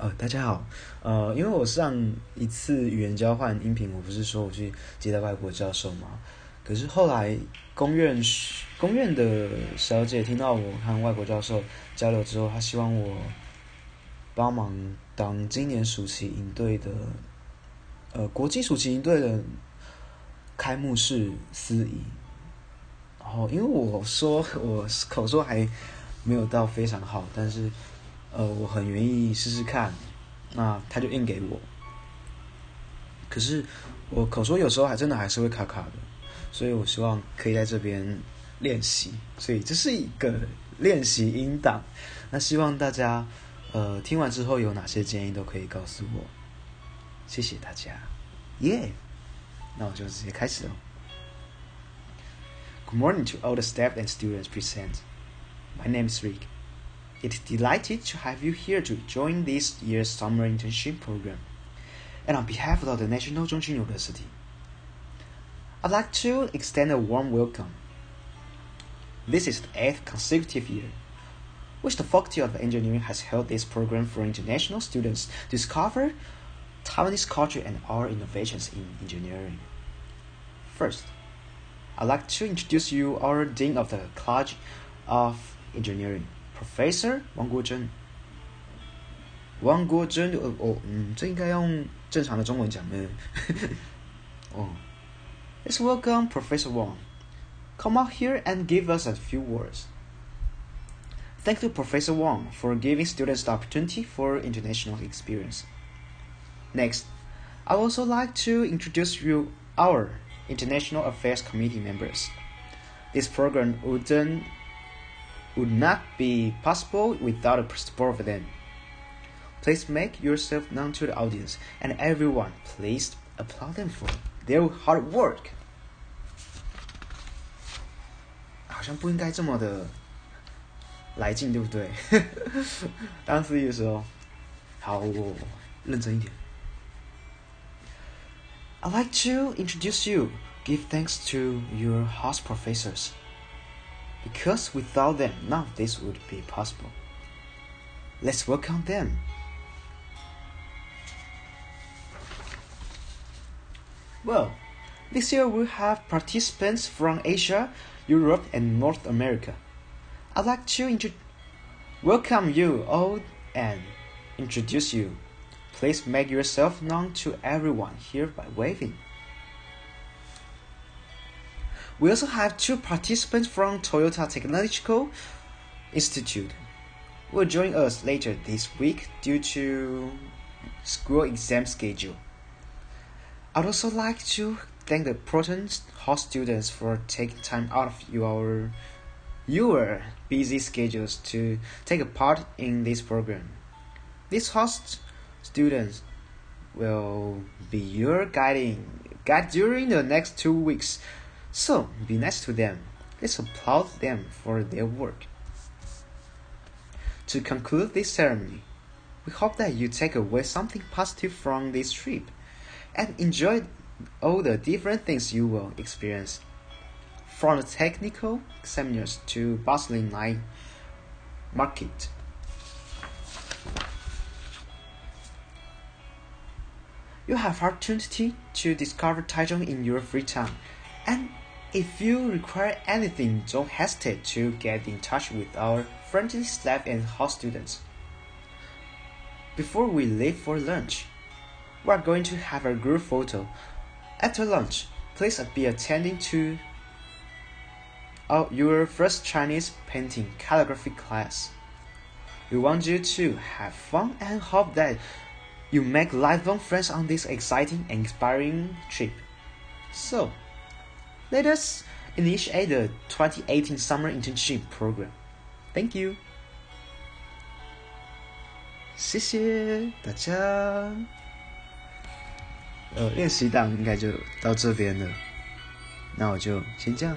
呃，大家好，呃，因为我上一次语言交换音频，我不是说我去接待外国教授嘛？可是后来公院公院的小姐听到我和外国教授交流之后，她希望我帮忙当今年暑期营队的，呃，国际暑期营队的开幕式司仪。然后，因为我说 我口说还没有到非常好，但是。呃，我很愿意试试看，那他就印给我。可是我口说有时候还真的还是会卡卡的，所以我希望可以在这边练习。所以这是一个练习音档。那希望大家呃听完之后有哪些建议都可以告诉我。谢谢大家，耶！那我就直接开始了。Good morning to all the staff and students present. My name is Rick. It is delighted to have you here to join this year's summer internship program. And on behalf of the National Zhongqing University, I'd like to extend a warm welcome. This is the eighth consecutive year which the Faculty of Engineering has held this program for international students to discover Taiwanese culture and our innovations in engineering. First, I'd like to introduce you our Dean of the College of Engineering, Professor 王国珍，王国珍，呃哦，嗯，这应该用正常的中文讲呢。哦，Let's welcome Professor Wang. Come out here and give us a few words. Thank you, Professor Wang, for giving students the opportunity for international experience. Next, I would also like to introduce you our International Affairs Committee members. This program would then would not be possible without the support of them. Please make yourself known to the audience and everyone. Please applaud them for their hard work. 好像不应该这么的来劲，对不对？当司仪的时候，好，我认真一点。I'd like to introduce you. Give thanks to your host professors because without them, none of this would be possible. Let's welcome them. Well, this year we have participants from Asia, Europe, and North America. I'd like to welcome you all and introduce you. Please make yourself known to everyone here by waving. We also have two participants from Toyota Technological Institute will join us later this week due to school exam schedule. I'd also like to thank the Proton host students for taking time out of your your busy schedules to take a part in this program. These host students will be your guiding guide during the next two weeks so be nice to them. Let's applaud them for their work. To conclude this ceremony, we hope that you take away something positive from this trip and enjoy all the different things you will experience. From the technical seminars to bustling night market. You have opportunity to discover Taichung in your free time and if you require anything, don't hesitate to get in touch with our friendly staff and host students. Before we leave for lunch, we are going to have a group photo. After lunch, please be attending to our, your first Chinese painting calligraphy class. We want you to have fun and hope that you make lifelong friends on this exciting and inspiring trip. So, let us initiate the 2018 summer internship program. Thank you. 谢谢大家。呃，练习档应该就到这边了，那我就先这样。